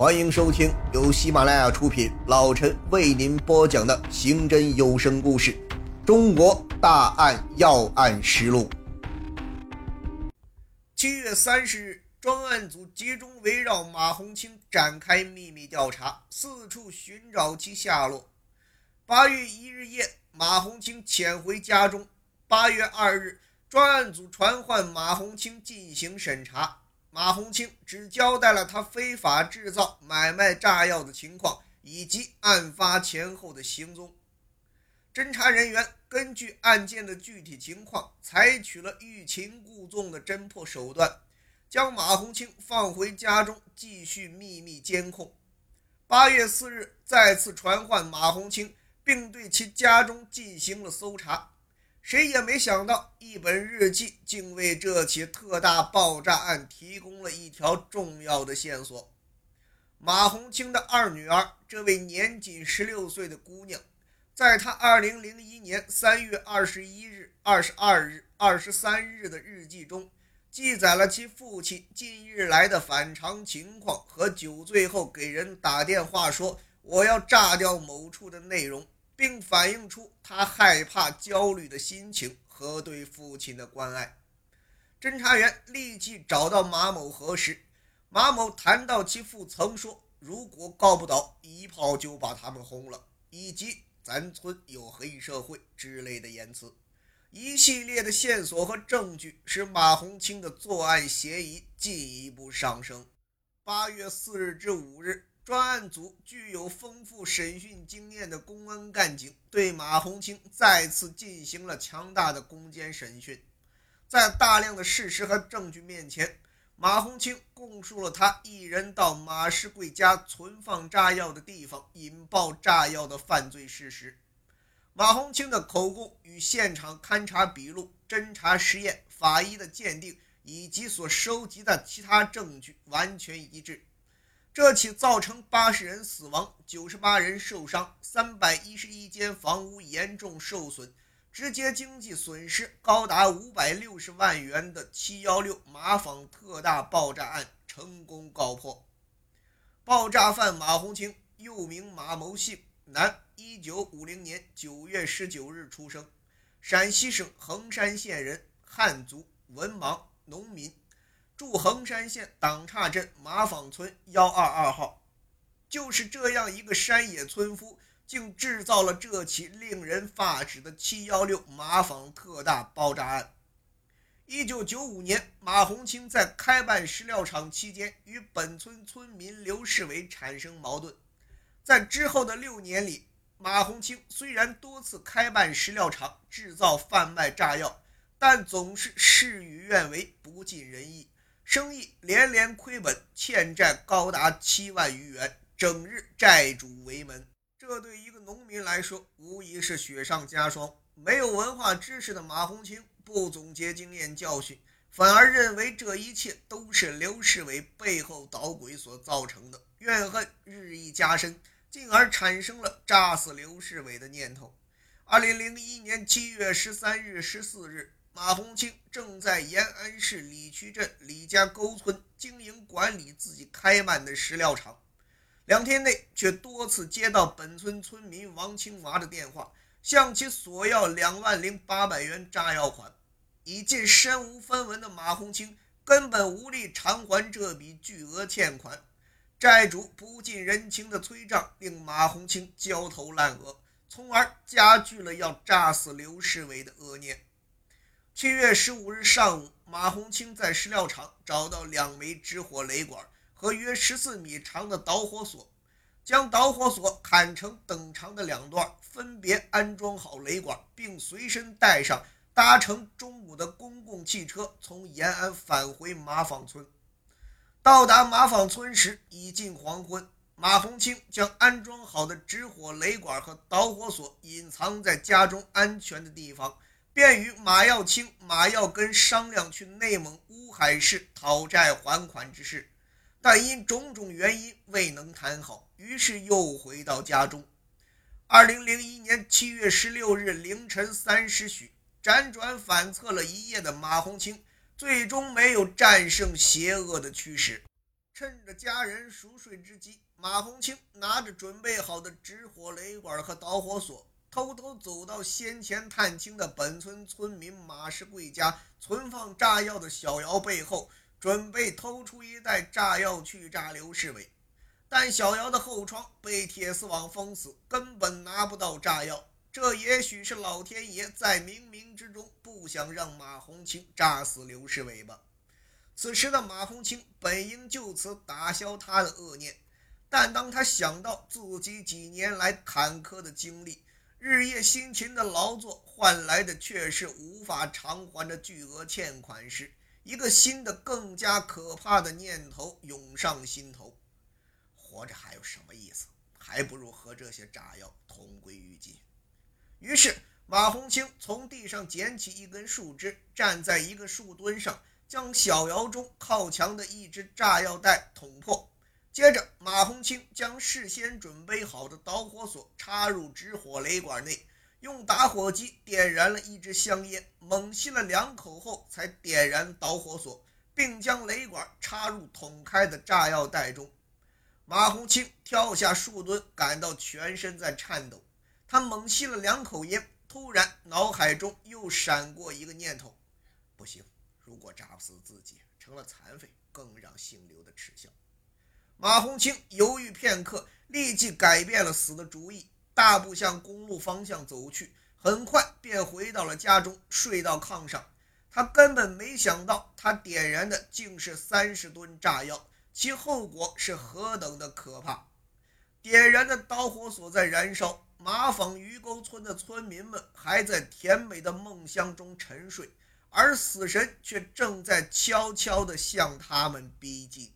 欢迎收听由喜马拉雅出品，老陈为您播讲的刑侦有声故事《中国大案要案实录》。七月三十日，专案组集中围绕马红清展开秘密调查，四处寻找其下落。八月一日夜，马红清潜回家中。八月二日，专案组传唤马红清进行审查。马红清只交代了他非法制造、买卖炸药的情况，以及案发前后的行踪。侦查人员根据案件的具体情况，采取了欲擒故纵的侦破手段，将马红清放回家中继续秘密监控。八月四日，再次传唤马红清，并对其家中进行了搜查。谁也没想到，一本日记竟为这起特大爆炸案提供了一条重要的线索。马红清的二女儿，这位年仅十六岁的姑娘，在她二零零一年三月二十一日、二十二日、二十三日的日记中，记载了其父亲近日来的反常情况和酒醉后给人打电话说“我要炸掉某处”的内容。并反映出他害怕、焦虑的心情和对父亲的关爱。侦查员立即找到马某核实，马某谈到其父曾说：“如果告不倒，一炮就把他们轰了。”以及“咱村有黑社会”之类的言辞。一系列的线索和证据使马红清的作案嫌疑进一步上升。八月四日至五日。专案组具有丰富审讯经验的公安干警对马红清再次进行了强大的攻坚审讯，在大量的事实和证据面前，马红清供述了他一人到马世贵家存放炸药的地方引爆炸药的犯罪事实。马红清的口供与现场勘查笔录、侦查实验、法医的鉴定以及所收集的其他证据完全一致。这起造成八十人死亡、九十八人受伤、三百一十一间房屋严重受损，直接经济损失高达五百六十万元的“七幺六”马坊特大爆炸案成功告破。爆炸犯马红清，又名马某信，男，一九五零年九月十九日出生，陕西省横山县人，汉族，文盲，农民。驻横山县党岔镇马坊村幺二二号，就是这样一个山野村夫，竟制造了这起令人发指的“七幺六”马坊特大爆炸案。一九九五年，马红清在开办石料厂期间，与本村村民刘世伟产生矛盾。在之后的六年里，马红清虽然多次开办石料厂，制造贩卖炸药，但总是事与愿违，不尽人意。生意连连亏本，欠债高达七万余元，整日债主围门。这对一个农民来说，无疑是雪上加霜。没有文化知识的马红清不总结经验教训，反而认为这一切都是刘世伟背后捣鬼所造成的，怨恨日益加深，进而产生了炸死刘世伟的念头。二零零一年七月十三日、十四日。马红清正在延安市李渠镇李家沟村经营管理自己开办的石料厂，两天内却多次接到本村村民王清华的电话，向其索要两万零八百元炸药款。已近身无分文的马红清根本无力偿还这笔巨额欠款，债主不近人情的催账令马红清焦头烂额，从而加剧了要炸死刘世伟的恶念。七月十五日上午，马红清在石料厂找到两枚直火雷管和约十四米长的导火索，将导火索砍成等长的两段，分别安装好雷管，并随身带上，搭乘中午的公共汽车从延安返回马坊村。到达马坊村时已近黄昏，马红清将安装好的直火雷管和导火索隐藏在家中安全的地方。便与马耀清、马耀根商量去内蒙乌海市讨债还款之事，但因种种原因未能谈好，于是又回到家中。二零零一年七月十六日凌晨三时许，辗转反侧了一夜的马红清，最终没有战胜邪恶的驱使。趁着家人熟睡之际，马红清拿着准备好的纸火雷管和导火索，偷偷走到先前探亲的本村村民马世贵家存放炸药的小窑背后，准备偷出一袋炸药去炸刘世伟。但小窑的后窗被铁丝网封死，根本拿不到炸药。这也许是老天爷在冥冥之中不想让马红清炸死刘世伟吧。此时的马红清本应就此打消他的恶念，但当他想到自己几年来坎坷的经历，日夜辛勤的劳作换来的却是无法偿还的巨额欠款时，一个新的、更加可怕的念头涌上心头：活着还有什么意思？还不如和这些炸药同归于尽。于是，马红清从地上捡起一根树枝，站在一个树墩上，将小窑中靠墙的一只炸药袋捅破。接着，马红清将事先准备好的导火索插入纸火雷管内，用打火机点燃了一支香烟，猛吸了两口后，才点燃导火索，并将雷管插入捅开的炸药袋中。马红清跳下树墩，感到全身在颤抖。他猛吸了两口烟，突然脑海中又闪过一个念头：不行，如果炸不死自己，成了残废，更让姓刘的耻笑。马红清犹豫片刻，立即改变了死的主意，大步向公路方向走去，很快便回到了家中，睡到炕上。他根本没想到，他点燃的竟是三十吨炸药，其后果是何等的可怕！点燃的导火索在燃烧。马坊鱼沟村的村民们还在甜美的梦乡中沉睡，而死神却正在悄悄地向他们逼近。